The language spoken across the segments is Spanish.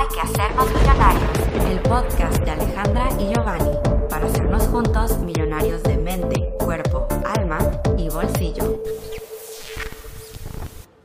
Hay que hacernos millonarios, el podcast de Alejandra y Giovanni, para hacernos juntos millonarios de mente, cuerpo, alma y bolsillo.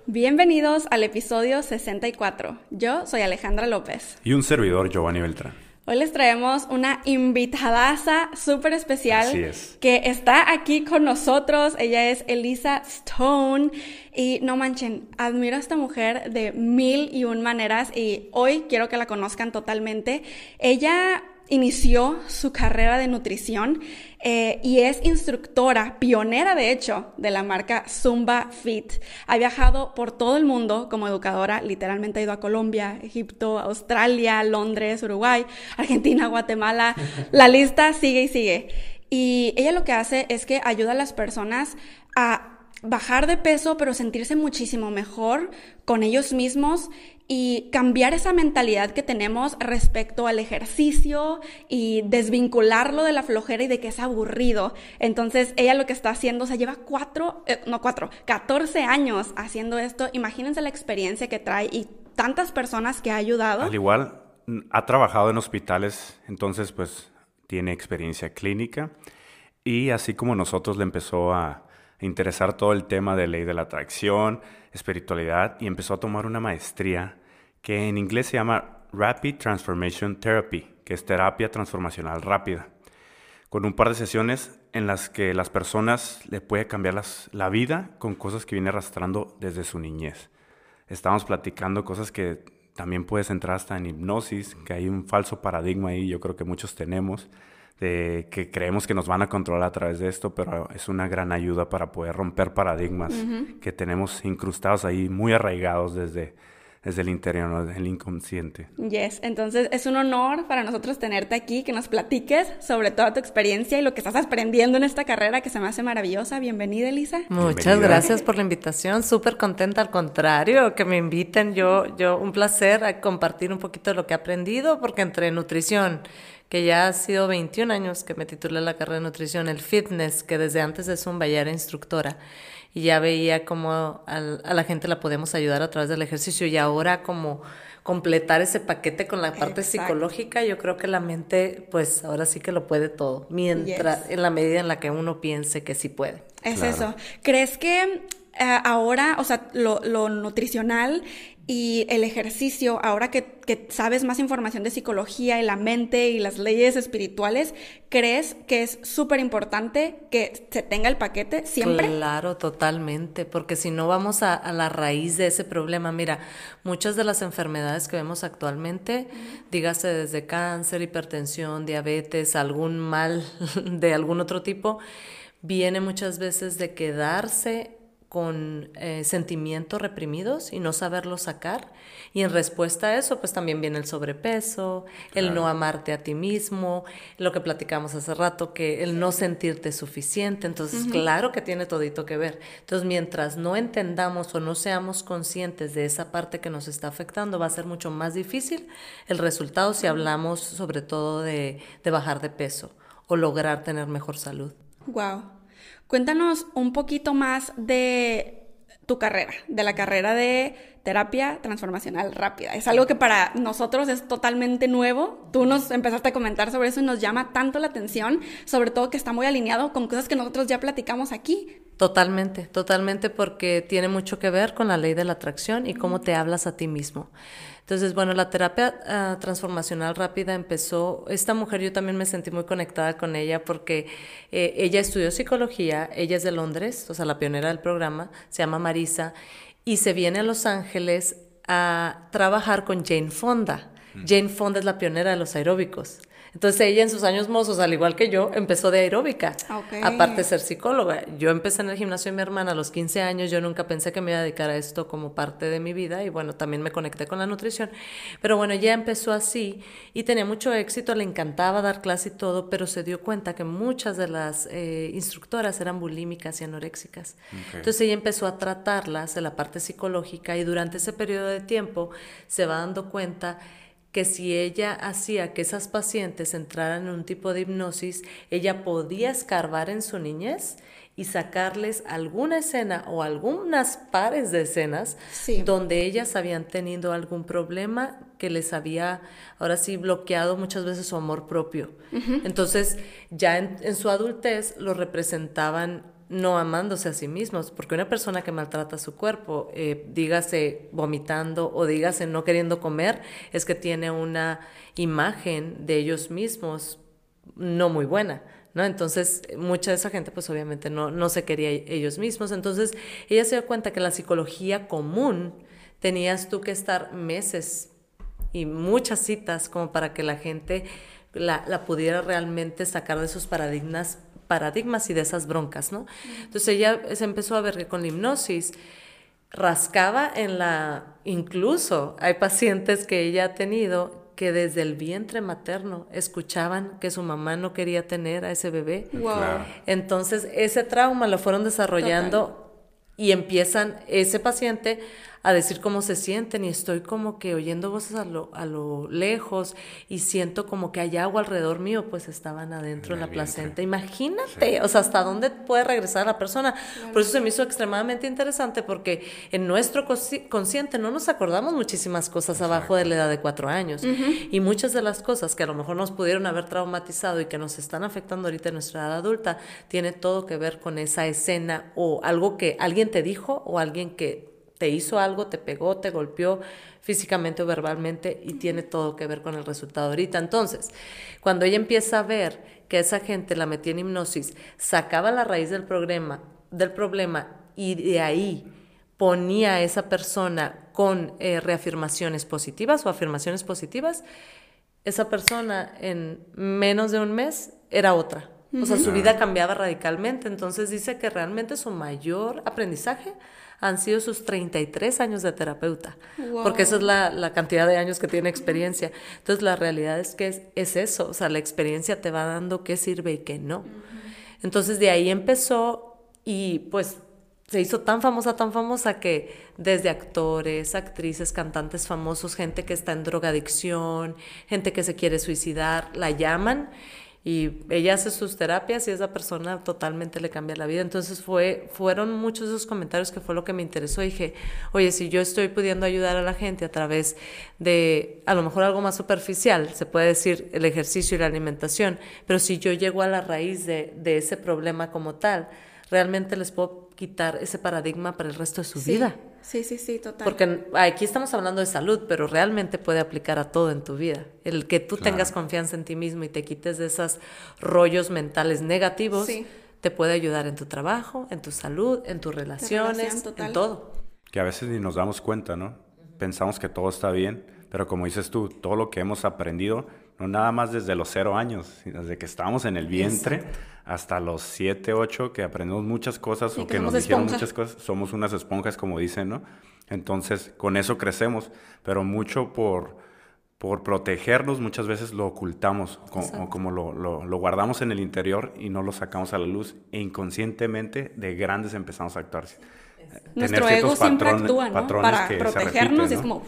Bienvenidos al episodio 64. Yo soy Alejandra López. Y un servidor, Giovanni Beltrán. Hoy les traemos una invitadaza súper especial Así es. que está aquí con nosotros. Ella es Elisa Stone. Y no manchen, admiro a esta mujer de mil y un maneras y hoy quiero que la conozcan totalmente. Ella inició su carrera de nutrición eh, y es instructora, pionera de hecho, de la marca Zumba Fit. Ha viajado por todo el mundo como educadora, literalmente ha ido a Colombia, Egipto, Australia, Londres, Uruguay, Argentina, Guatemala. La lista sigue y sigue. Y ella lo que hace es que ayuda a las personas a bajar de peso, pero sentirse muchísimo mejor con ellos mismos y cambiar esa mentalidad que tenemos respecto al ejercicio y desvincularlo de la flojera y de que es aburrido. Entonces, ella lo que está haciendo, o sea, lleva cuatro, eh, no cuatro, 14 años haciendo esto. Imagínense la experiencia que trae y tantas personas que ha ayudado. Al igual, ha trabajado en hospitales, entonces pues tiene experiencia clínica y así como nosotros le empezó a interesar todo el tema de ley de la atracción, espiritualidad y empezó a tomar una maestría que en inglés se llama Rapid Transformation Therapy, que es terapia transformacional rápida, con un par de sesiones en las que las personas le puede cambiar las, la vida con cosas que viene arrastrando desde su niñez. Estábamos platicando cosas que también puedes entrar hasta en hipnosis, que hay un falso paradigma ahí, yo creo que muchos tenemos, de que creemos que nos van a controlar a través de esto, pero es una gran ayuda para poder romper paradigmas que tenemos incrustados ahí, muy arraigados desde, desde el interior, ¿no? el inconsciente. Yes, entonces es un honor para nosotros tenerte aquí, que nos platiques sobre toda tu experiencia y lo que estás aprendiendo en esta carrera que se me hace maravillosa. Bienvenida, Elisa. Muchas Bienvenida. gracias por la invitación, súper contenta, al contrario, que me inviten, yo, yo, un placer a compartir un poquito de lo que he aprendido, porque entre nutrición, que ya ha sido 21 años que me titulé la carrera de nutrición, el fitness, que desde antes de Zumba ya era instructora, y ya veía cómo al- a la gente la podemos ayudar a través del ejercicio, y ahora como completar ese paquete con la parte Exacto. psicológica, yo creo que la mente, pues ahora sí que lo puede todo, mientras, Yes. en la medida en la que uno piense que sí puede. Es Claro. eso. ¿Crees que eh, ahora, o sea, lo, lo nutricional y el ejercicio, ahora que, que sabes más información de psicología y la mente y las leyes espirituales, crees que es súper importante que se tenga el paquete siempre? Claro, totalmente, porque si no vamos a, a la raíz de ese problema, mira, muchas de las enfermedades que vemos actualmente, dígase desde cáncer, hipertensión, diabetes, algún mal de algún otro tipo, viene muchas veces de quedarse con eh, sentimientos reprimidos y no saberlos sacar. Y en respuesta a eso, pues también viene el sobrepeso, el no amarte a ti mismo, lo que platicamos hace rato, que el no sentirte suficiente. Entonces, claro que tiene todito que ver. Entonces, mientras no entendamos o no seamos conscientes de esa parte que nos está afectando, va a ser mucho más difícil el resultado si hablamos sobre todo de, de bajar de peso o lograr tener mejor salud. Wow. Cuéntanos un poquito más de tu carrera, de la carrera de terapia transformacional rápida. Es algo que para nosotros es totalmente nuevo. Tú nos empezaste a comentar sobre eso y nos llama tanto la atención, sobre todo que está muy alineado con cosas que nosotros ya platicamos aquí. Totalmente, totalmente porque tiene mucho que ver con la ley de la atracción y cómo te hablas a ti mismo. Entonces, bueno, la terapia ah, transformacional rápida empezó, esta mujer yo también me sentí muy conectada con ella porque eh, ella estudió psicología, ella es de Londres, o sea, la pionera del programa, se llama Marisa, y se viene a Los Ángeles a trabajar con Jane Fonda. Jane Fonda es la pionera de los aeróbicos. Entonces ella en sus años mozos, al igual que yo, empezó de aeróbica. Ok. Aparte de ser psicóloga. Yo empecé en el gimnasio de mi hermana a los 15 años. Yo nunca pensé que me iba a dedicar a esto como parte de mi vida. Y bueno, también me conecté con la nutrición. Pero bueno, ella empezó así y tenía mucho éxito. Le encantaba dar clase y todo, pero se dio cuenta que muchas de las eh, instructoras eran bulímicas y anoréxicas. Entonces ella empezó a tratarlas de la parte psicológica y durante ese periodo de tiempo se va dando cuenta que si ella hacía que esas pacientes entraran en un tipo de hipnosis, ella podía escarbar en su niñez y sacarles alguna escena o algunas pares de escenas Sí. donde ellas habían tenido algún problema que les había ahora sí bloqueado muchas veces su amor propio. Entonces ya en, en su adultez lo representaban no amándose a sí mismos, porque una persona que maltrata su cuerpo, eh, dígase vomitando o dígase no queriendo comer, es que tiene una imagen de ellos mismos no muy buena. ¿No? Entonces, mucha de esa gente, pues obviamente no, no se quería ellos mismos. Entonces, ella se dio cuenta que la psicología común tenías tú que estar meses y muchas citas como para que la gente la, la pudiera realmente sacar de esos paradigmas, paradigmas y de esas broncas, ¿no? Entonces ella se empezó a ver que con la hipnosis rascaba en la, incluso hay pacientes que ella ha tenido que desde el vientre materno escuchaban que su mamá no quería tener a ese bebé. Wow. Entonces, ese trauma lo fueron desarrollando y empiezan ese paciente a decir cómo se sienten y estoy como que oyendo voces a lo, a lo lejos y siento como que hay agua alrededor mío, pues estaban adentro En de la placenta. Imagínate, o sea, hasta dónde puede regresar la persona. Por eso se me hizo extremadamente interesante porque en nuestro consci- consciente no nos acordamos muchísimas cosas abajo de la edad de cuatro años. Y muchas de las cosas que a lo mejor nos pudieron haber traumatizado y que nos están afectando ahorita en nuestra edad adulta, tiene todo que ver con esa escena o algo que alguien te dijo o alguien que te hizo algo, te pegó, te golpeó físicamente o verbalmente y tiene todo que ver con el resultado ahorita. Entonces, cuando ella empieza a ver que esa gente la metía en hipnosis, sacaba la raíz del problema, del problema y de ahí ponía a esa persona con eh, reafirmaciones positivas o afirmaciones positivas, esa persona en menos de un mes era otra. O sea, su vida cambiaba radicalmente. Entonces dice que realmente su mayor aprendizaje han sido sus 33 años de terapeuta, Wow. porque esa es la, la cantidad de años que tiene experiencia. Entonces la realidad es que es, es eso, o sea, la experiencia te va dando qué sirve y qué no. Entonces de ahí empezó y pues se hizo tan famosa, tan famosa que desde actores, actrices, cantantes famosos, gente que está en drogadicción, gente que se quiere suicidar, la llaman y ella hace sus terapias y esa persona totalmente le cambia la vida. Entonces fue, fueron muchos de esos comentarios que fue lo que me interesó. Dije, oye, si yo estoy pudiendo ayudar a la gente a través de a lo mejor algo más superficial, se puede decir el ejercicio y la alimentación, pero si yo llego a la raíz de, de ese problema como tal, realmente les puedo quitar ese paradigma para el resto de su Sí. vida. Sí, sí, sí, total. Porque aquí estamos hablando de salud, pero realmente puede aplicar a todo en tu vida. El que tú Claro. tengas confianza en ti mismo y te quites de esos rollos mentales negativos, Sí. te puede ayudar en tu trabajo, en tu salud, en tus relaciones, relación, en todo. Que a veces ni nos damos cuenta, ¿no? Pensamos que todo está bien, pero como dices tú, todo lo que hemos aprendido, no nada más desde los cero años, sino desde que estábamos en el vientre hasta los siete, ocho, que aprendemos muchas cosas o que que nos dijeron esponja. muchas cosas, somos unas esponjas, como dicen, ¿no? Entonces, con eso crecemos, pero mucho por, por protegernos, muchas veces lo ocultamos, co- o como lo, lo- lo guardamos en el interior y no lo sacamos a la luz, e inconscientemente de grandes empezamos a actuar. Nuestro tener ego ciertos siempre patrones- actúa, ¿no? patrones Para protegernos es como...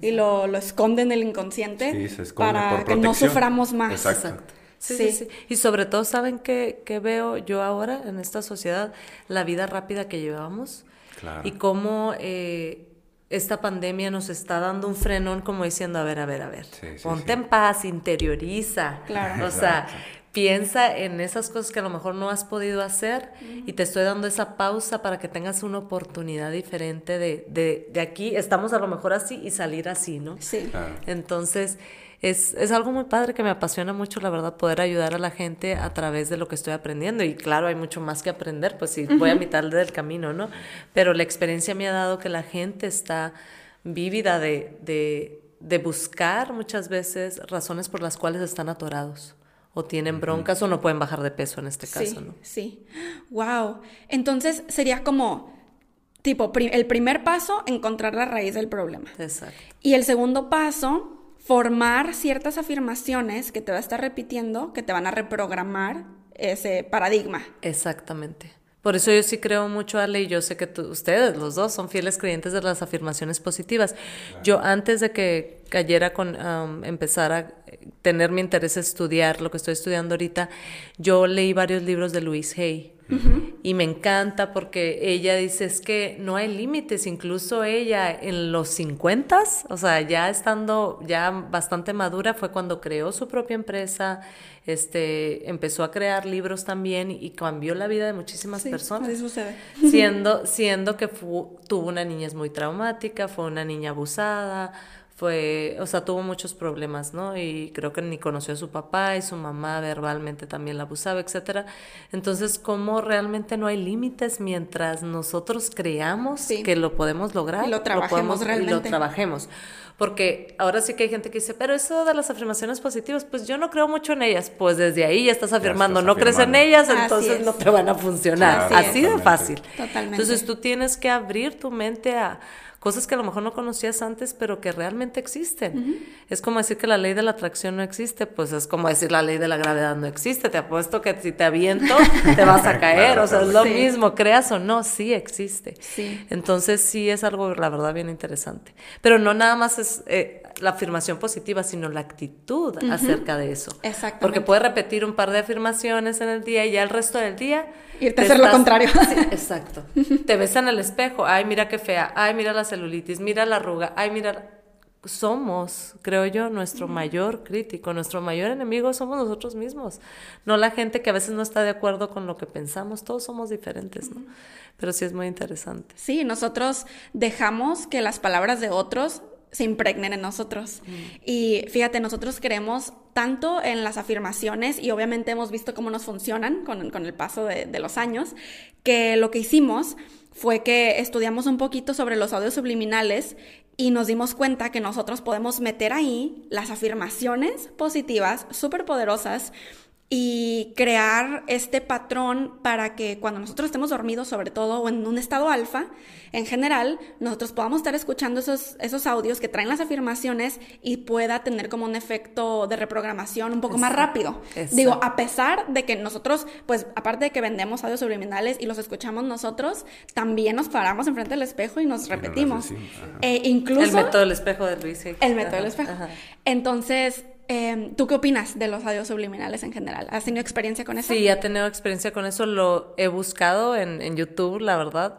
y lo, lo esconde en el inconsciente Sí, se esconde para por que no suframos más. Exacto. Sí, Sí. sí, sí. Y sobre todo, ¿saben qué, qué veo yo ahora en esta sociedad? La vida rápida que llevamos Claro. y cómo eh, esta pandemia nos está dando un frenón como diciendo, a ver, a ver, a ver, Sí, sí, ponte sí. en paz, interioriza. Claro. O sea, piensa en esas cosas que a lo mejor no has podido hacer y te estoy dando esa pausa para que tengas una oportunidad diferente de, de, de aquí, estamos a lo mejor así y salir así, ¿no? Sí. Claro. Entonces, es, es algo muy padre que me apasiona mucho, la verdad, poder ayudar a la gente a través de lo que estoy aprendiendo. Y claro, hay mucho más que aprender, pues sí, voy a mitad del camino, ¿no? Pero la experiencia me ha dado que la gente está vívida de, de, de buscar muchas veces razones por las cuales están atorados o tienen broncas o no pueden bajar de peso en este caso, sí, ¿no? sí. Wow. Entonces sería como, tipo, pri- el primer paso, encontrar la raíz del problema. Exacto. Y el segundo paso, formar ciertas afirmaciones que te va a estar repitiendo, que te van a reprogramar ese paradigma. Exactamente. Por eso yo sí creo mucho, Ale, y yo sé que tú- ustedes, los dos, son fieles creyentes de las afirmaciones positivas. Yo antes de que cayera con um, empezar a tener mi interés en estudiar lo que estoy estudiando ahorita, yo leí varios libros de Louise Hay. Y me encanta porque ella dice es que no hay límites, incluso ella en los 50, o sea, ya estando ya bastante madura fue cuando creó su propia empresa, este, empezó a crear libros también y cambió la vida de muchísimas personas. Así sucede. Siendo, siendo que tuvo una niñez muy traumática, fue una niña abusada, fue, o sea, tuvo muchos problemas, ¿no? Y creo que ni conoció a su papá y su mamá verbalmente también la abusaba, etcétera. Entonces, ¿cómo realmente no hay límites mientras nosotros creamos que lo podemos lograr? Y lo trabajemos realmente. Y lo trabajemos. Porque ahora sí que hay gente que dice, pero eso de las afirmaciones positivas, pues yo no creo mucho en ellas. Pues desde ahí ya estás afirmando, no crees en ellas, entonces no te van a funcionar. Así de fácil. Totalmente. Entonces tú tienes que abrir tu mente a cosas que a lo mejor no conocías antes, pero que realmente existen. Es como decir que la ley de la atracción no existe, pues es como decir la ley de la gravedad no existe. Te apuesto que si te aviento, te vas a caer. o sea, es lo mismo, creas o no, sí existe. Sí. Entonces sí es algo, la verdad, bien interesante. Pero no nada más es... Eh, la afirmación positiva, sino la actitud acerca de eso. Exacto. Porque puedes repetir un par de afirmaciones en el día y ya el resto del día Irte a hacer lo contrario. exacto. Te ves en el espejo, ay, mira qué fea, ay, mira la celulitis, mira la arruga, ay, mira... Somos, creo yo, nuestro mayor crítico, nuestro mayor enemigo somos nosotros mismos, no la gente que a veces no está de acuerdo con lo que pensamos, todos somos diferentes, ¿no? Pero sí es muy interesante. Sí, nosotros dejamos que las palabras de otros se impregnen en nosotros. Y fíjate, nosotros creemos tanto en las afirmaciones y obviamente hemos visto cómo nos funcionan con, el paso de, de, los años, que lo que hicimos fue que estudiamos un poquito sobre los audios subliminales y nos dimos cuenta que nosotros podemos meter ahí las afirmaciones positivas, súper poderosas, y crear este patrón para que cuando nosotros estemos dormidos, sobre todo, o en un estado alfa, en general, nosotros podamos estar escuchando esos, esos audios que traen las afirmaciones y pueda tener como un efecto de reprogramación un poco más rápido. Digo, a pesar de que nosotros, pues aparte de que vendemos audios subliminales y los escuchamos nosotros, también nos paramos enfrente del espejo y nos repetimos. E incluso... El método del espejo de Luis. El método del espejo. Entonces, Em, ¿Tú qué opinas de los audios subliminales en general? ¿Has tenido experiencia con eso? Sí, he tenido experiencia con eso. Lo he buscado en, en, YouTube, la verdad.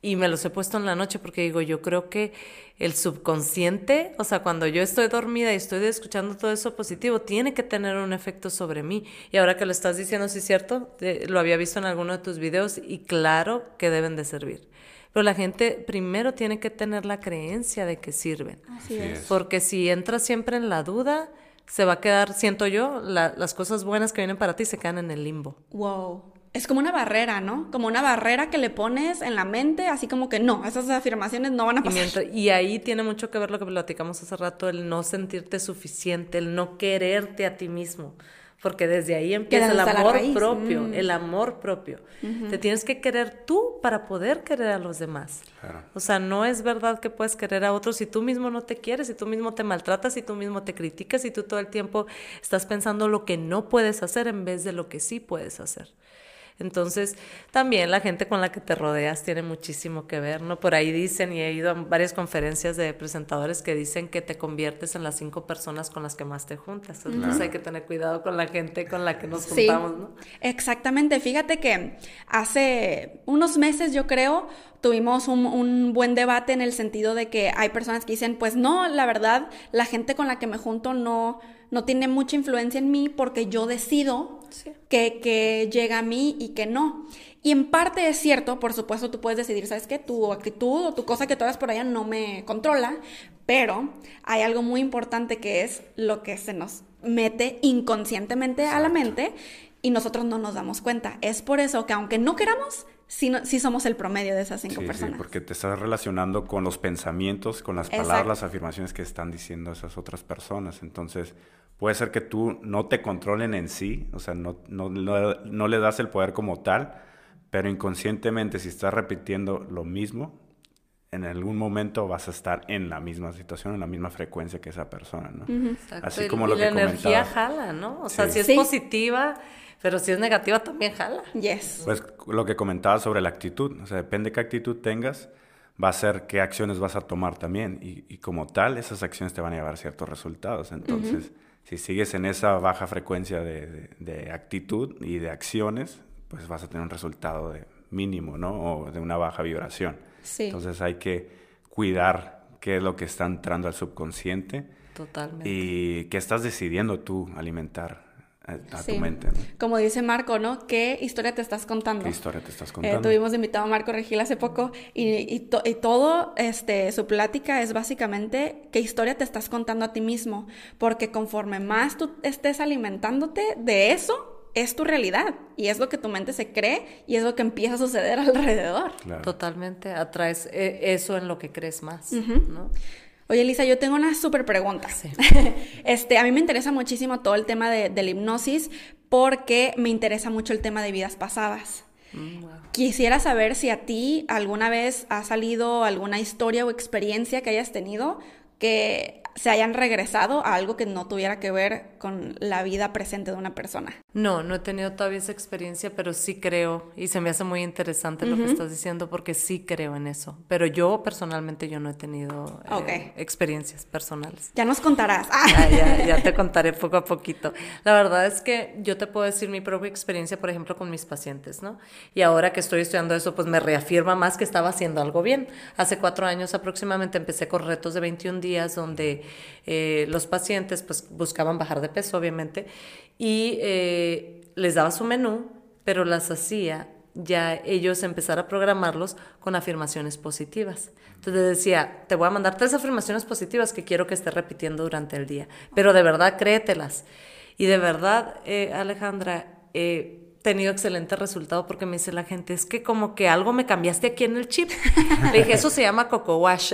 Y me los he puesto en la noche porque digo, yo creo que el subconsciente, o sea, cuando yo estoy dormida y estoy escuchando todo eso positivo, tiene que tener un efecto sobre mí. Y ahora que lo estás diciendo, sí es cierto, lo había visto en alguno de tus videos y claro que deben de servir. Pero la gente primero tiene que tener la creencia de que sirven. Así es. Porque si entras siempre en la duda, se va a quedar, siento yo, las cosas buenas que vienen para ti se quedan en el limbo. Wow. Es como una barrera, ¿no? Como una barrera que le pones en la mente, así como que no, esas afirmaciones no van a pasar. Y, y ahí tiene mucho que ver lo que platicamos hace rato, el no sentirte suficiente, el no quererte a ti mismo porque desde ahí empieza el amor propio, mm. el amor propio. Te tienes que querer tú para poder querer a los demás. O sea, no es verdad que puedes querer a otros si tú mismo no te quieres, si tú mismo te maltratas, si tú mismo te criticas, si tú todo el tiempo estás pensando lo que no puedes hacer en vez de lo que sí puedes hacer. Entonces, también la gente con la que te rodeas tiene muchísimo que ver, ¿no? Por ahí dicen, y he ido a varias conferencias de presentadores que dicen que te conviertes en las cinco personas con las que más te juntas. Entonces, hay que tener cuidado con la gente con la que nos juntamos, ¿no? Exactamente. Fíjate que hace unos meses, yo creo, tuvimos un, un, buen debate en el sentido de que hay personas que dicen, pues no, la verdad, la gente con la que me junto no no tiene mucha influencia en mí porque yo decido que, que llega a mí y que no. Y en parte es cierto, por supuesto tú puedes decidir, ¿sabes qué? Tu actitud o tu cosa que tú hagas por allá no me controla, pero hay algo muy importante que es lo que se nos mete inconscientemente a la mente y nosotros no nos damos cuenta. Es por eso que aunque no queramos, sí, somos el promedio de esas cinco personas. Sí, porque te estás relacionando con los pensamientos, con las palabras, las afirmaciones que están diciendo esas otras personas. Entonces, puede ser que tú no te controlen en sí, o sea, no, no, no, le das el poder como tal, pero inconscientemente si estás repitiendo lo mismo, en algún momento vas a estar en la misma situación, en la misma frecuencia que esa persona, ¿no? Así como lo que la energía jala, ¿no? O sea, si es positiva, pero si es negativa también jala. Yes. Pues lo que comentaba sobre la actitud, o sea, depende de qué actitud tengas, va a ser qué acciones vas a tomar también. Y, como tal, esas acciones te van a llevar ciertos resultados. Entonces, si sigues en esa baja frecuencia de, actitud y de acciones, pues vas a tener un resultado de mínimo, ¿no? O de una baja vibración. Entonces hay que cuidar qué es lo que está entrando al subconsciente. Totalmente. Y qué estás decidiendo tú alimentar a tu mente. Como dice Marco, ¿no? ¿Qué historia te estás contando? ¿Qué historia te estás eh, contando? tuvimos invitado a Marco Regil hace poco y, y, todo, este, su plática es básicamente qué historia te estás contando a ti mismo, porque conforme más tú estés alimentándote de eso, es tu realidad y es lo que tu mente se cree y es lo que empieza a suceder alrededor. Totalmente, atraes eh, eso en lo que crees más, ¿no? Oye, Elisa, yo tengo una súper pregunta. este, a mí me interesa muchísimo todo el tema de, la hipnosis porque me interesa mucho el tema de vidas pasadas. Mm, Quisiera saber si a ti alguna vez ha salido alguna historia o experiencia que hayas tenido que se hayan regresado a algo que no tuviera que ver con la vida presente de una persona. No, no he tenido todavía esa experiencia, pero sí creo y se me hace muy interesante lo que estás diciendo porque sí creo en eso. Pero yo personalmente yo no he tenido eh, experiencias personales. Ya nos contarás. Ya, ya, te contaré poco a poquito. La verdad es que yo te puedo decir mi propia experiencia, por ejemplo, con mis pacientes, ¿no? Y ahora que estoy estudiando eso, pues me reafirma más que estaba haciendo algo bien. Hace cuatro años aproximadamente empecé con retos de 21 días donde eh, los pacientes pues buscaban bajar de peso, obviamente, y eh, les daba su menú, pero las hacía ya ellos empezar a programarlos con afirmaciones positivas. Entonces decía, te voy a mandar tres afirmaciones positivas que quiero que estés repitiendo durante el día, pero de verdad créetelas. Y de verdad, eh, Alejandra, tenido excelente resultado porque me dice la gente, es que como que algo me cambiaste aquí en el chip. Le dije, eso se llama Coco Wash.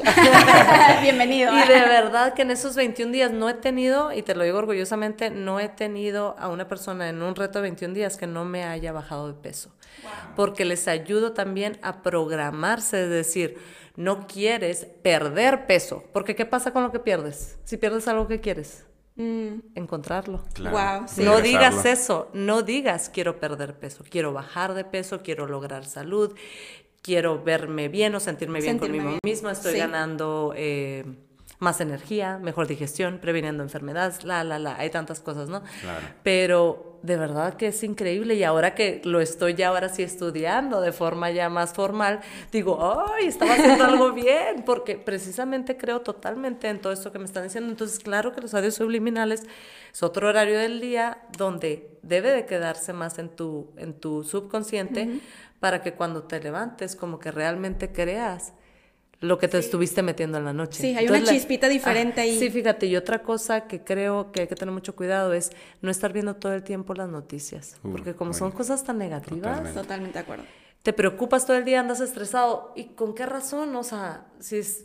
Bienvenido. y de verdad que en esos 21 días no he tenido, y te lo digo orgullosamente, no he tenido a una persona en un reto de 21 días que no me haya bajado de peso. Porque les ayudo también a programarse, es decir, no quieres perder peso, porque ¿qué pasa con lo que pierdes? Si pierdes algo que quieres, Mm. encontrarlo. No digas eso, no digas quiero perder peso, quiero bajar de peso, quiero lograr salud, quiero verme bien o sentirme bien conmigo mismo, estoy ganando eh, más energía, mejor digestión, previniendo enfermedades, la, la, la, hay tantas cosas, ¿no? Claro. Pero de verdad que es increíble y ahora que lo estoy ya ahora sí estudiando de forma ya más formal, digo, ¡ay, estaba haciendo algo bien! Porque precisamente creo totalmente en todo esto que me están diciendo. Entonces, claro que los audios subliminales es otro horario del día donde debe de quedarse más en tu, en tu subconsciente para que cuando te levantes como que realmente creas lo que te estuviste metiendo en la noche. Sí, hay una chispita diferente ahí. Sí, fíjate, y otra cosa que creo que hay que tener mucho cuidado es no estar viendo todo el tiempo las noticias, porque como son cosas tan negativas, totalmente. de acuerdo. Te preocupas todo el día, andas estresado, ¿y con qué razón? O sea, si es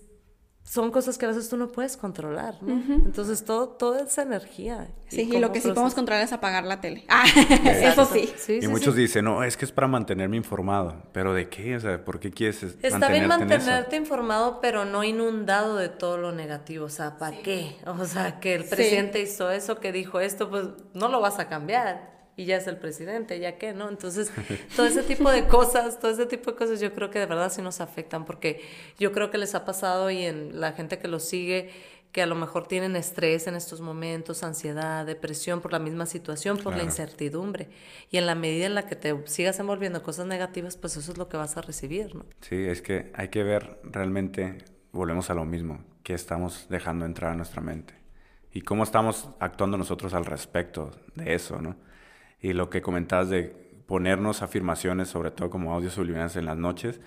son cosas que a veces tú no puedes controlar, ¿no? Entonces todo, toda esa energía. Sí, y, lo que sí podemos controlar es apagar la tele. Ah, eso sí. y muchos dicen, no, es que es para mantenerme informado. ¿Pero de qué? O sea, ¿por qué quieres Está bien mantenerte informado, pero no inundado de todo lo negativo. O sea, ¿para qué? O sea, que el presidente hizo eso, que dijo esto, pues no lo vas a cambiar y ya es el presidente, ya qué, ¿no? Entonces, todo ese tipo de cosas, todo ese tipo de cosas yo creo que de verdad sí nos afectan, porque yo creo que les ha pasado y en la gente que los sigue, que a lo mejor tienen estrés en estos momentos, ansiedad, depresión por la misma situación, por la incertidumbre. Y en la medida en la que te sigas envolviendo cosas negativas, pues eso es lo que vas a recibir, ¿no? Sí, es que hay que ver realmente, volvemos a lo mismo, qué estamos dejando entrar a nuestra mente y cómo estamos actuando nosotros al respecto de eso, ¿no? Y lo que comentabas de ponernos afirmaciones, sobre todo como audios subliminales en las noches,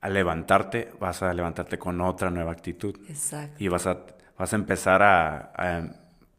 al levantarte vas a levantarte con otra nueva actitud. Exacto. Y vas a, vas a empezar a,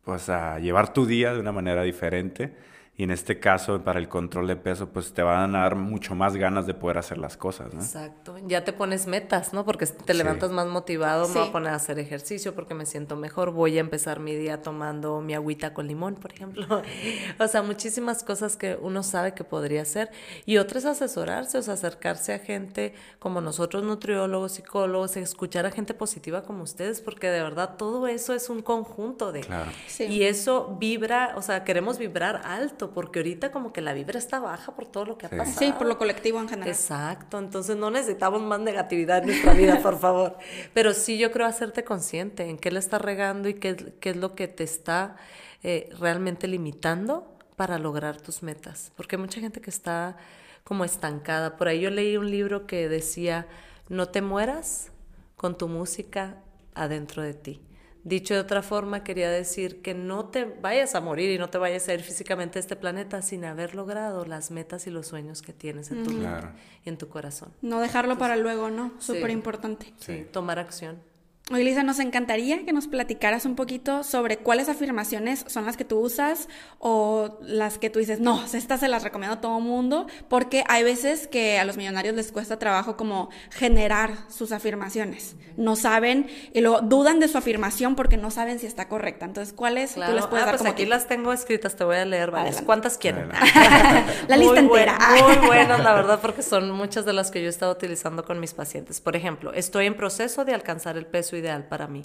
pues a llevar tu día de una manera diferente y en este caso, para el control de peso, pues te van a dar mucho más ganas de poder hacer las cosas, ¿no? Exacto. Ya te pones metas, ¿no? Porque te levantas más motivado, me voy a poner a hacer ejercicio porque me siento mejor, voy a empezar mi día tomando mi agüita con limón, por ejemplo. o sea, muchísimas cosas que uno sabe que podría hacer. Y otras asesorarse, o sea, acercarse a gente como nosotros, nutriólogos, psicólogos, escuchar a gente positiva como ustedes, porque de verdad todo eso es un conjunto de... Claro. Y eso vibra, o sea, queremos vibrar alto porque ahorita como que la vibra está baja por todo lo que ha pasado. Sí, por lo colectivo en general. Exacto, entonces no necesitamos más negatividad en nuestra vida, por favor. Pero sí yo creo hacerte consciente en qué le está regando y qué, qué es lo que te está eh, realmente limitando para lograr tus metas. Porque hay mucha gente que está como estancada. Por ahí yo leí un libro que decía, no te mueras con tu música adentro de ti. Dicho de otra forma, quería decir que no te vayas a morir y no te vayas a ir físicamente a este planeta sin haber logrado las metas y los sueños que tienes en tu mente y en tu corazón. No dejarlo para luego, ¿no? Súper importante. Sí, tomar acción. Oye, Lisa, nos encantaría que nos platicaras un poquito sobre cuáles afirmaciones son las que tú usas o las que tú dices, no, estas se las recomiendo a todo mundo, porque hay veces que a los millonarios les cuesta trabajo como generar sus afirmaciones. No saben y luego dudan de su afirmación porque no saben si está correcta. Entonces, ¿cuáles tú les puedes ah, dar pues aquí las tengo escritas, te voy a leer varias. ¿Cuántas quieren? la lista entera. muy buenas, la verdad, porque son muchas de las que yo he estado utilizando con mis pacientes. Por ejemplo, estoy en proceso de alcanzar el peso ideal para mí.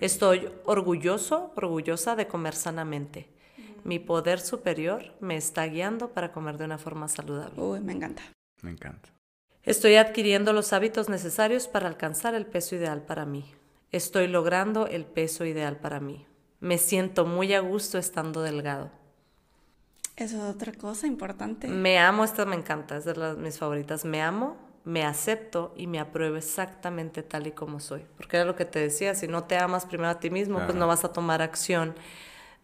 Estoy orgulloso, orgullosa de comer sanamente. Mi poder superior me está guiando para comer de una forma saludable. Uy, me encanta. Me encanta. Estoy adquiriendo los hábitos necesarios para alcanzar el peso ideal para mí. Estoy logrando el peso ideal para mí. Me siento muy a gusto estando delgado. Eso es otra cosa importante. Me amo, esta me encanta, es de las, mis favoritas. Me amo, me acepto y me apruebo exactamente tal y como soy. Porque era lo que te decía, si no te amas primero a ti mismo, pues no vas a tomar acción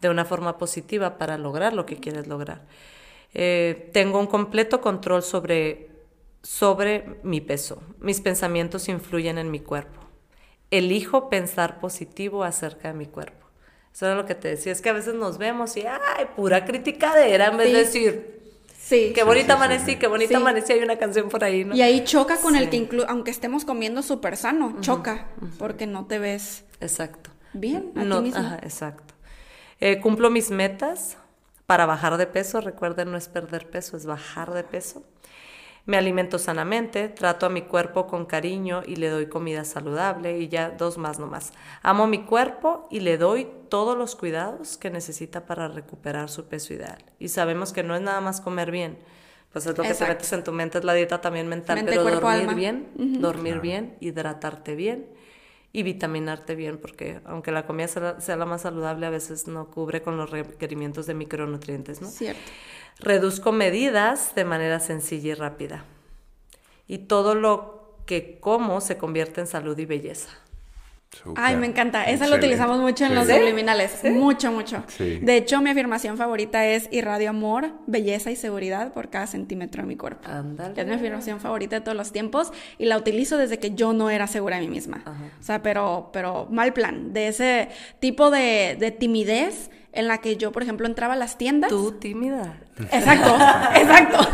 de una forma positiva para lograr lo que quieres lograr. Eh, tengo un completo control sobre, sobre mi peso. Mis pensamientos influyen en mi cuerpo. Elijo pensar positivo acerca de mi cuerpo. Eso era lo que te decía, es que a veces nos vemos y, ay, pura criticadera, en vez de decir, Sí. Qué bonita amanecí, qué bonita amanecí, hay una canción por ahí, ¿no? Y ahí choca con el que incluso, aunque estemos comiendo súper sano, choca, porque no te ves... Exacto. Bien, a no, ti mismo. Ajá, exacto. Eh, cumplo mis metas para bajar de peso, recuerden, no es perder peso, es bajar de peso. Me alimento sanamente, trato a mi cuerpo con cariño y le doy comida saludable y ya dos más nomás. Amo mi cuerpo y le doy todos los cuidados que necesita para recuperar su peso ideal. Y sabemos que no es nada más comer bien, pues es lo que te metes en tu mente, es la dieta también mental, pero dormir bien, dormir bien, hidratarte bien y vitaminarte bien, porque aunque la comida sea, sea, la más saludable, a veces no cubre con los requerimientos de micronutrientes, ¿no? Cierto. Reduzco medidas de manera sencilla y rápida. Y todo lo que como se convierte en salud y belleza. Ay, me encanta. Esa la utilizamos mucho en los subliminales. Mucho, mucho. De hecho, mi afirmación favorita es irradio amor, belleza y seguridad por cada centímetro de mi cuerpo. Es mi afirmación favorita de todos los tiempos y la utilizo desde que yo no era segura de mí misma. O sea, pero, pero mal plan. De ese tipo de, de timidez en la que yo, por ejemplo, entraba a las tiendas. Tú tímida. Exacto, exacto.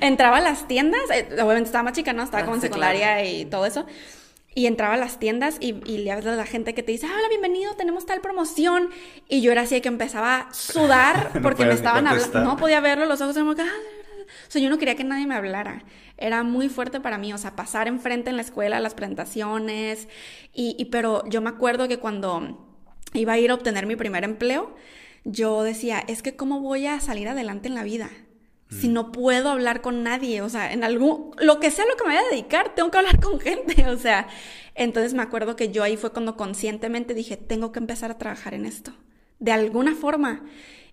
entraba a las tiendas, eh, obviamente estaba más chica, ¿no? Estaba como en secundaria y todo eso. Y entraba a las tiendas y, le hablas a la gente que te dice, hola, bienvenido, tenemos tal promoción. Y yo era así que empezaba a sudar porque me estaban hablando. No podía verlo, los ojos como que... Ah, o sea, yo no quería que nadie me hablara. Era muy fuerte para mí, o sea, pasar enfrente en la escuela, las presentaciones. Y, y pero yo me acuerdo que cuando iba a ir a obtener mi primer empleo, yo decía, es que cómo voy a salir adelante en la vida si mm. no puedo hablar con nadie, o sea, en algún, lo que sea lo que me vaya a dedicar, tengo que hablar con gente, o sea, entonces me acuerdo que yo ahí fue cuando conscientemente dije, tengo que empezar a trabajar en esto, de alguna forma.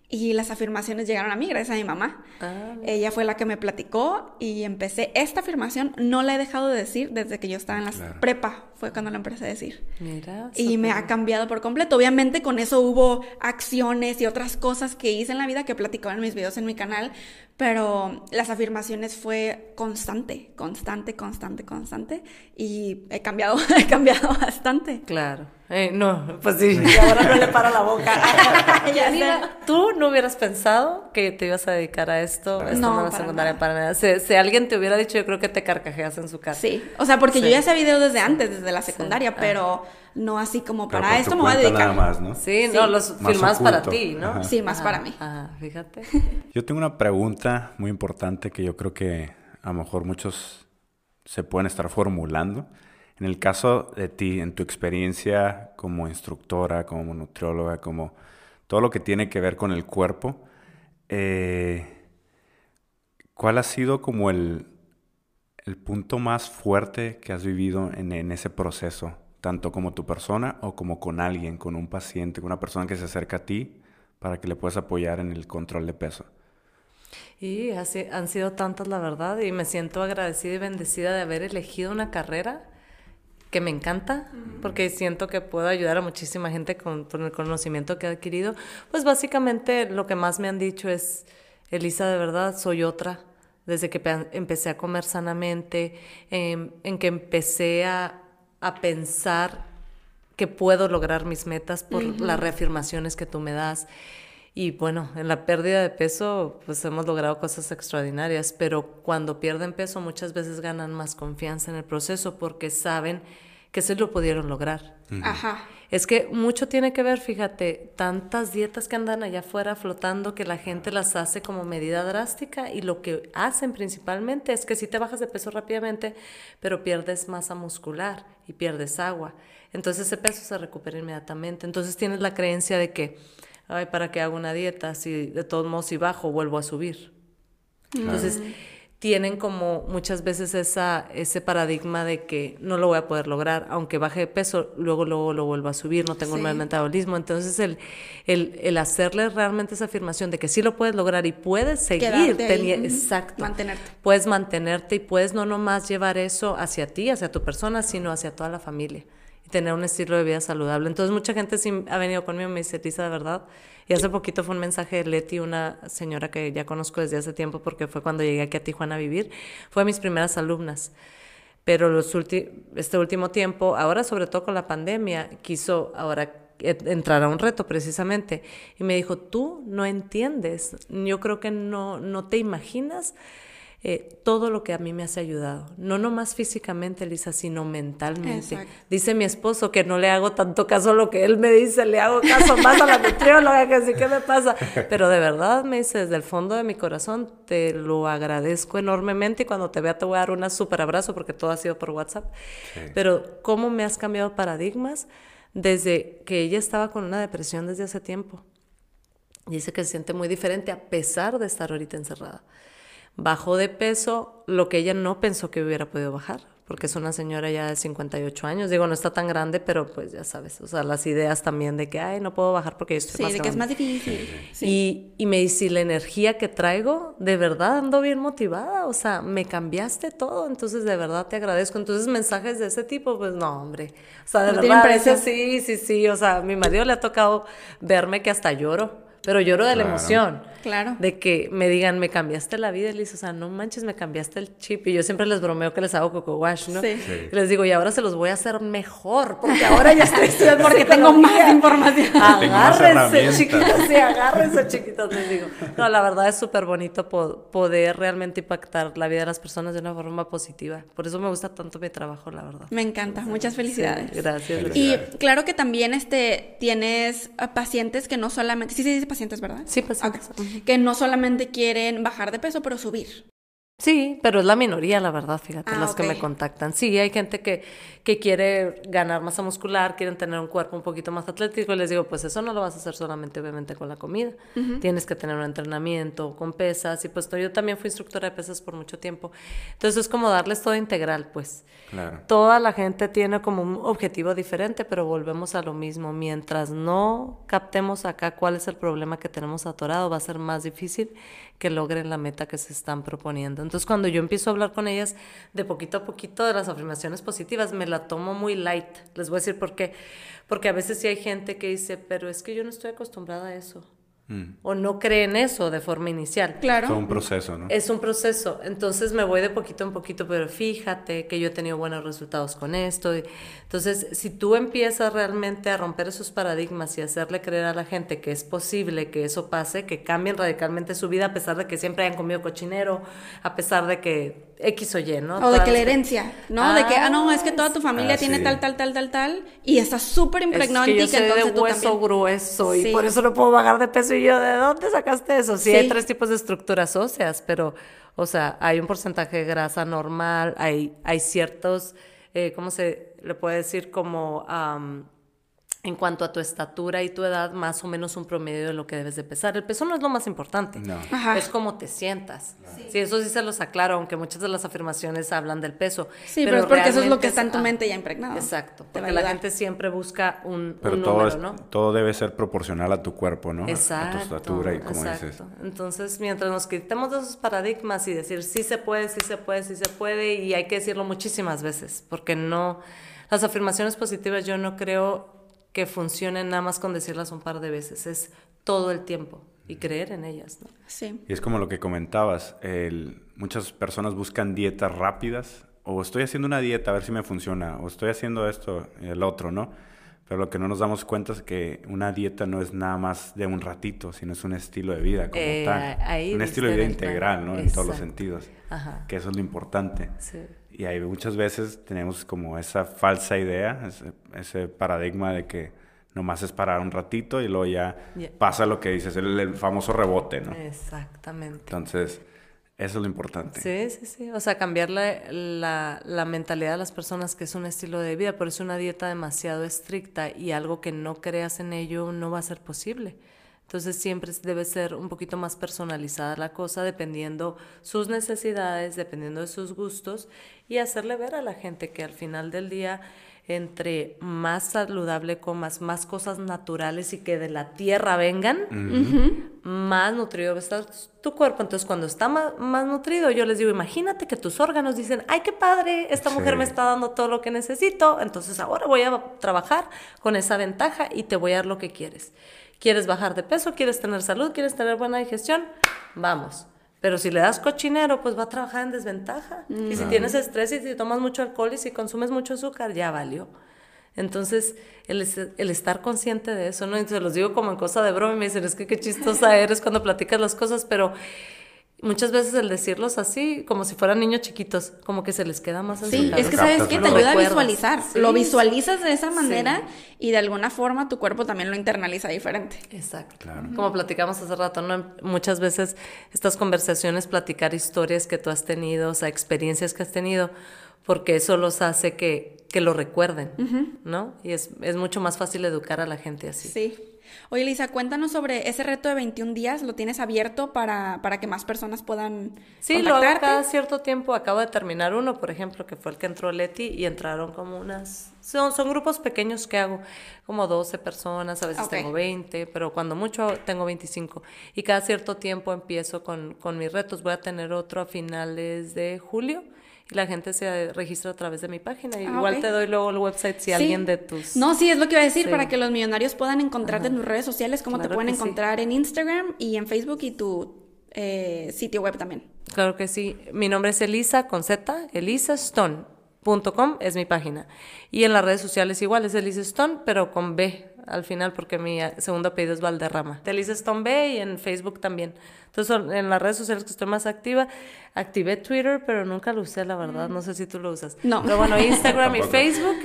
Y las afirmaciones llegaron a mí gracias a mi mamá. Ah, Ella fue la que me platicó y empecé. Esta afirmación no la he dejado de decir desde que yo estaba en la prepa, fue cuando la empecé a decir. Mira, y me ha cambiado por completo. Obviamente con eso hubo acciones y otras cosas que hice en la vida que platicaba en mis videos en mi canal, pero las afirmaciones fue constante, constante, constante, constante y he cambiado, he cambiado bastante. Claro. Eh, no, pues sí, y ahora no le para la boca. ya tú no hubieras pensado que te ibas a dedicar a esto, no, la secundaria para nada. Si, alguien te hubiera dicho, yo creo que te carcajeas en su casa. Sí, o sea, porque yo ya hacía videos desde antes, desde la secundaria, pero no así como para esto me voy a dedicar. Nada más, ¿no? Sí, no, los filmas para ti, ¿no? Sí, más para mí. Ah, fíjate. Yo tengo una pregunta muy importante que yo creo que a lo mejor muchos se pueden estar formulando. En el caso de ti, en tu experiencia como instructora, como nutrióloga, como todo lo que tiene que ver con el cuerpo, eh, ¿cuál ha sido como el, punto más fuerte que has vivido en, en, ese proceso? Tanto como tu persona o como con alguien, con un paciente, con una persona que se acerca a ti para que le puedas apoyar en el control de peso. Y así, han sido tantas, la verdad, y me siento agradecida y bendecida de haber elegido una carrera que me encanta, porque siento que puedo ayudar a muchísima gente con, el conocimiento que he adquirido. Pues básicamente lo que más me han dicho es, Elisa, de verdad, soy otra. Desde que empecé a comer sanamente, em, en que empecé a, a, pensar que puedo lograr mis metas por las reafirmaciones que tú me das. Y bueno, en la pérdida de peso, pues hemos logrado cosas extraordinarias, pero cuando pierden peso muchas veces ganan más confianza en el proceso porque saben que se lo pudieron lograr. Ajá. Es que mucho tiene que ver, fíjate, tantas dietas que andan allá afuera flotando que la gente las hace como medida drástica y lo que hacen principalmente es que si te bajas de peso rápidamente, pero pierdes masa muscular y pierdes agua. Entonces ese peso se recupera inmediatamente. Entonces tienes la creencia de que ay, ¿para qué hago una dieta? Si de todos modos si bajo, vuelvo a subir. Entonces, tienen como muchas veces esa, ese paradigma de que no lo voy a poder lograr, aunque baje de peso, luego, luego lo vuelvo a subir, no tengo un mal metabolismo. Entonces, el, el, el, hacerle realmente esa afirmación de que sí lo puedes lograr y puedes seguir, exacto, mantenerte. Puedes mantenerte y puedes no nomás llevar eso hacia ti, hacia tu persona, sino hacia toda la familia y tener un estilo de vida saludable. Entonces mucha gente sí ha venido conmigo y me dice, Lisa, de verdad. Y hace poquito fue un mensaje de Leti, una señora que ya conozco desde hace tiempo porque fue cuando llegué aquí a Tijuana a vivir. Fue de mis primeras alumnas. Pero los este último tiempo, ahora sobre todo con la pandemia, quiso ahora entrar a un reto precisamente. Y me dijo, tú no entiendes, yo creo que no, no te imaginas eh, todo lo que a mí me has ayudado. No nomás físicamente, Lisa, sino mentalmente. Dice mi esposo que no le hago tanto caso a lo que él me dice, le hago caso más a la nutrióloga que sí, ¿qué me pasa? Pero de verdad, me dice, desde el fondo de mi corazón, te lo agradezco enormemente y cuando te vea te voy a dar un súper abrazo porque todo ha sido por WhatsApp. Pero cómo me has cambiado paradigmas desde que ella estaba con una depresión desde hace tiempo. Dice que se siente muy diferente a pesar de estar ahorita encerrada bajó de peso lo que ella no pensó que hubiera podido bajar, porque es una señora ya de 58 años. Digo, no está tan grande, pero pues ya sabes, o sea, las ideas también de que, ay, no puedo bajar porque estoy sí, de que es más difícil. Y, y me dice, la energía que traigo, de verdad ando bien motivada, o sea, me cambiaste todo, entonces de verdad te agradezco. Entonces mensajes de ese tipo, pues no, hombre. O sea, de verdad, sí, sí, sí, o sea, a mi marido le ha tocado verme que hasta lloro pero lloro de la emoción. Claro. De que me digan, me cambiaste la vida, Liz, o sea, no manches, me cambiaste el chip. Y yo siempre les bromeo que les hago coco wash, ¿no? Sí. Y les digo, y ahora se los voy a hacer mejor, porque ahora ya estoy estudiando Porque tengo más información. Agárrense, chiquitos, sí, agárrense, chiquitos, les digo. No, la verdad es súper bonito poder realmente impactar la vida de las personas de una forma positiva. Por eso me gusta tanto mi trabajo, la verdad. Me encanta, muchas felicidades. gracias, Y claro que también este, tienes pacientes que no solamente, sí se dice pacientes, ¿verdad? Sí, pacientes. Que no solamente quieren bajar de peso, pero subir. Sí, pero es la minoría, la verdad, fíjate, ah, las que me contactan. Sí, hay gente que, que quiere ganar masa muscular, quieren tener un cuerpo un poquito más atlético y les digo, pues eso no lo vas a hacer solamente obviamente con la comida. Tienes que tener un entrenamiento con pesas y pues yo también fui instructora de pesas por mucho tiempo. Entonces es como darles todo integral, pues. Claro. Toda la gente tiene como un objetivo diferente, pero volvemos a lo mismo. Mientras no captemos acá cuál es el problema que tenemos atorado, va a ser más difícil que logren la meta que se están proponiendo. Entonces, cuando yo empiezo a hablar con ellas de poquito a poquito de las afirmaciones positivas, me la tomo muy light. Les voy a decir por qué. Porque a veces sí hay gente que dice, pero es que yo no estoy acostumbrada a eso. Mm. O no creen eso de forma inicial. Claro. Es un proceso, ¿no? Es un proceso. Entonces me voy de poquito en poquito, pero fíjate que yo he tenido buenos resultados con esto. Entonces, si tú empiezas realmente a romper esos paradigmas y hacerle creer a la gente que es posible que eso pase, que cambien radicalmente su vida a pesar de que siempre hayan comido cochinero, a pesar de que X o Y, ¿no? O de que la herencia, ¿no? de que, ah, no, es que toda tu familia ah, tiene tal, tal, tal, tal, tal, y está súper impregnado en ti que entonces de hueso grueso y por eso no puedo bajar de peso. Y yo, ¿de dónde sacaste eso? Sí, hay tres tipos de estructuras óseas, pero, o sea, hay un porcentaje de grasa normal, hay, hay ciertos, eh, ¿cómo se le puede decir? Como en cuanto a tu estatura y tu edad, más o menos un promedio de lo que debes de pesar. El peso no es lo más importante, No. Ajá. es cómo te sientas. Sí. eso sí se los aclaro, aunque muchas de las afirmaciones hablan del peso. Sí, pero, es porque eso es lo que está en tu mente ya impregnado. Exacto, porque la gente siempre busca un, Pero un todo, número, es- ¿no? todo debe ser proporcional a tu cuerpo, ¿no? Exacto. A tu estatura y como exacto. dices. Entonces, mientras nos quitemos de esos paradigmas y decir sí se puede, sí se puede, sí se puede, y hay que decirlo muchísimas veces, porque no, las afirmaciones positivas yo no creo que funcionen nada más con decirlas un par de veces, es todo el tiempo y creer en ellas, ¿no? Sí. Y es como lo que comentabas, el- muchas personas buscan dietas rápidas, o estoy haciendo una dieta a ver si me funciona, o estoy haciendo esto y el otro, ¿no? Pero lo que no nos damos cuenta es que una dieta no es nada más de un ratito, sino es un estilo de vida como Eh, tal. ahí un estilo de vida integral, ¿no? En todos los sentidos. Ajá. Que eso es lo importante. Sí. Y hay muchas veces tenemos como esa falsa idea, ese, ese paradigma de que nomás es parar un ratito y luego ya pasa lo que dices, el, el famoso rebote, ¿no? Exactamente. Entonces, eso es lo importante. Sí, sí, sí. O sea, cambiar la, la, la mentalidad de las personas que es un estilo de vida, pero es una dieta demasiado estricta y algo que no creas en ello no va a ser posible. Entonces siempre debe ser un poquito más personalizada la cosa dependiendo sus necesidades, dependiendo de sus gustos y hacerle ver a la gente que al final del día entre más saludable comas, más cosas naturales y que de la tierra vengan, más nutrido va a estar tu cuerpo. Entonces, cuando está ma- más, nutrido, yo les digo, imagínate que tus órganos dicen, ay, qué padre, esta mujer me está dando todo lo que necesito, entonces ahora voy a trabajar con esa ventaja y te voy a dar lo que quieres. ¿Quieres bajar de peso? ¿Quieres tener salud? ¿Quieres tener buena digestión? Vamos. Pero si le das cochinero, pues va a trabajar en desventaja. Y si tienes estrés y si tomas mucho alcohol y si consumes mucho azúcar, ya valió. Entonces, el, el estar consciente de eso, ¿no? Y se los digo como en cosa de broma y me dicen, es que qué chistosa eres cuando platicas las cosas, pero muchas veces el decirlos así, como si fueran niños chiquitos, como que se les queda más su Sí, es que sabes que te ayuda a visualizar. Sí. Lo visualizas de esa manera Sí. y de alguna forma tu cuerpo también lo internaliza diferente. Exacto. Claro. Como platicamos hace rato, ¿no? Muchas veces estas conversaciones, platicar historias que tú has tenido, o sea, experiencias que has tenido, porque eso los hace que, que lo recuerden, ¿no? Y es, es mucho más fácil educar a la gente así. Sí. Oye, Lisa, cuéntanos sobre ese reto de 21 días. ¿Lo tienes abierto para, para que más personas puedan Sí, lo hago cada cierto tiempo. Acabo de terminar uno, por ejemplo, que fue el que entró Leti y entraron como unas... Son, son grupos pequeños que hago, como 12 personas, a veces tengo 20, pero cuando mucho tengo 25. Y cada cierto tiempo empiezo con, con mis retos. Voy a tener otro a finales de julio y la gente se registra a través de mi página. Ah, Igual te doy luego el website si Sí. alguien de tus... No, sí, es lo que iba a decir, Sí. para que los millonarios puedan encontrarte en tus redes sociales, cómo te pueden sí. encontrar en Instagram y en Facebook y tu eh, sitio web también. Claro que sí. Mi nombre es Elisa con Z, elisastone.com es mi página. Y en las redes sociales igual, es Elisa Stone, pero con B al final porque mi eh, segundo apellido es Valderrama. De Elisa Stone B y en Facebook también. Entonces son en las redes sociales que estoy más activa. Activé Twitter, pero nunca lo usé, la verdad. No sé si tú lo usas. No. Pero bueno, Instagram y. Facebook.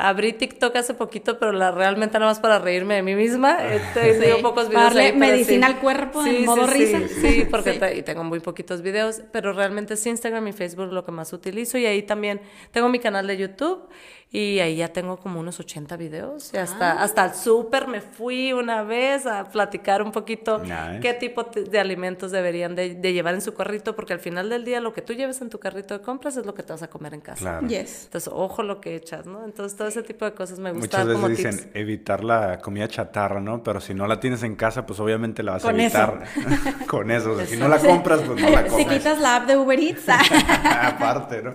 Abrí TikTok hace poquito, pero la realmente nada más para reírme de mí misma. Eh, te digo pocos para videos darle ahí, medicina sí. al cuerpo en Sí, modo sí, risa. Sí, sí, porque Sí. te- y tengo muy poquitos videos, pero realmente es Instagram y Facebook lo que más utilizo y ahí también tengo mi canal de YouTube y ahí ya tengo como unos 80 videos y hasta, Ah. hasta el súper me fui una vez a platicar un poquito Nice. qué tipo de alimentos deberían de, de llevar en su carrito porque al final del día lo que tú lleves en tu carrito de compras es lo que te vas a comer en casa. Claro. Yes. Entonces, ojo lo que echas, ¿no? Entonces, todo ese tipo de cosas me gusta Muchas como veces tips. dicen evitar la comida chatarra, ¿no? Pero si no la tienes en casa, pues obviamente la vas Con a eso. evitar con eso. O sea, si no la compras, pues no la Si comes. quitas la app de Uber Eats, Aparte, ¿no?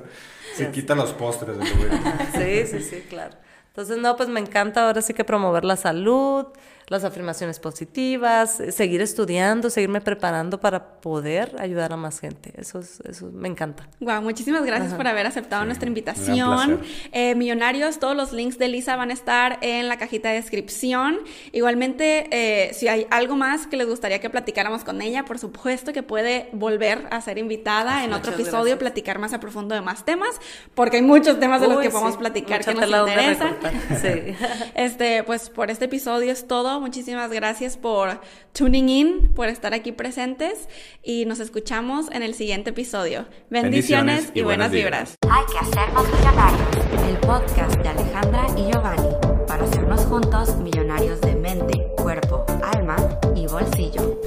Si quita los postres del Eats. Sí, sí, sí, claro. Entonces, no, pues me encanta ahora sí que promover la salud, las afirmaciones positivas, seguir estudiando, seguirme preparando para poder ayudar a más gente. Eso, es, eso me encanta. Wow, muchísimas gracias por haber aceptado nuestra invitación. Eh, millonarios, todos los links de Lisa van a estar en la cajita de descripción. Igualmente, eh, si hay algo más que les gustaría que platicáramos con ella, por supuesto que puede volver a ser invitada en otro episodio, gracias. platicar más a profundo de más temas, porque hay muchos temas de los que podemos platicar que nos interesan. Sí. Este, pues por este episodio es todo. Muchísimas gracias por tuning in, por estar aquí presentes y nos escuchamos en el siguiente episodio. Bendiciones, Bendiciones y, y buenas buenas vibras. vibras. Hay que hacernos millonarios. El podcast de Alejandra y Giovanni para hacernos juntos millonarios de mente, cuerpo, alma y bolsillo.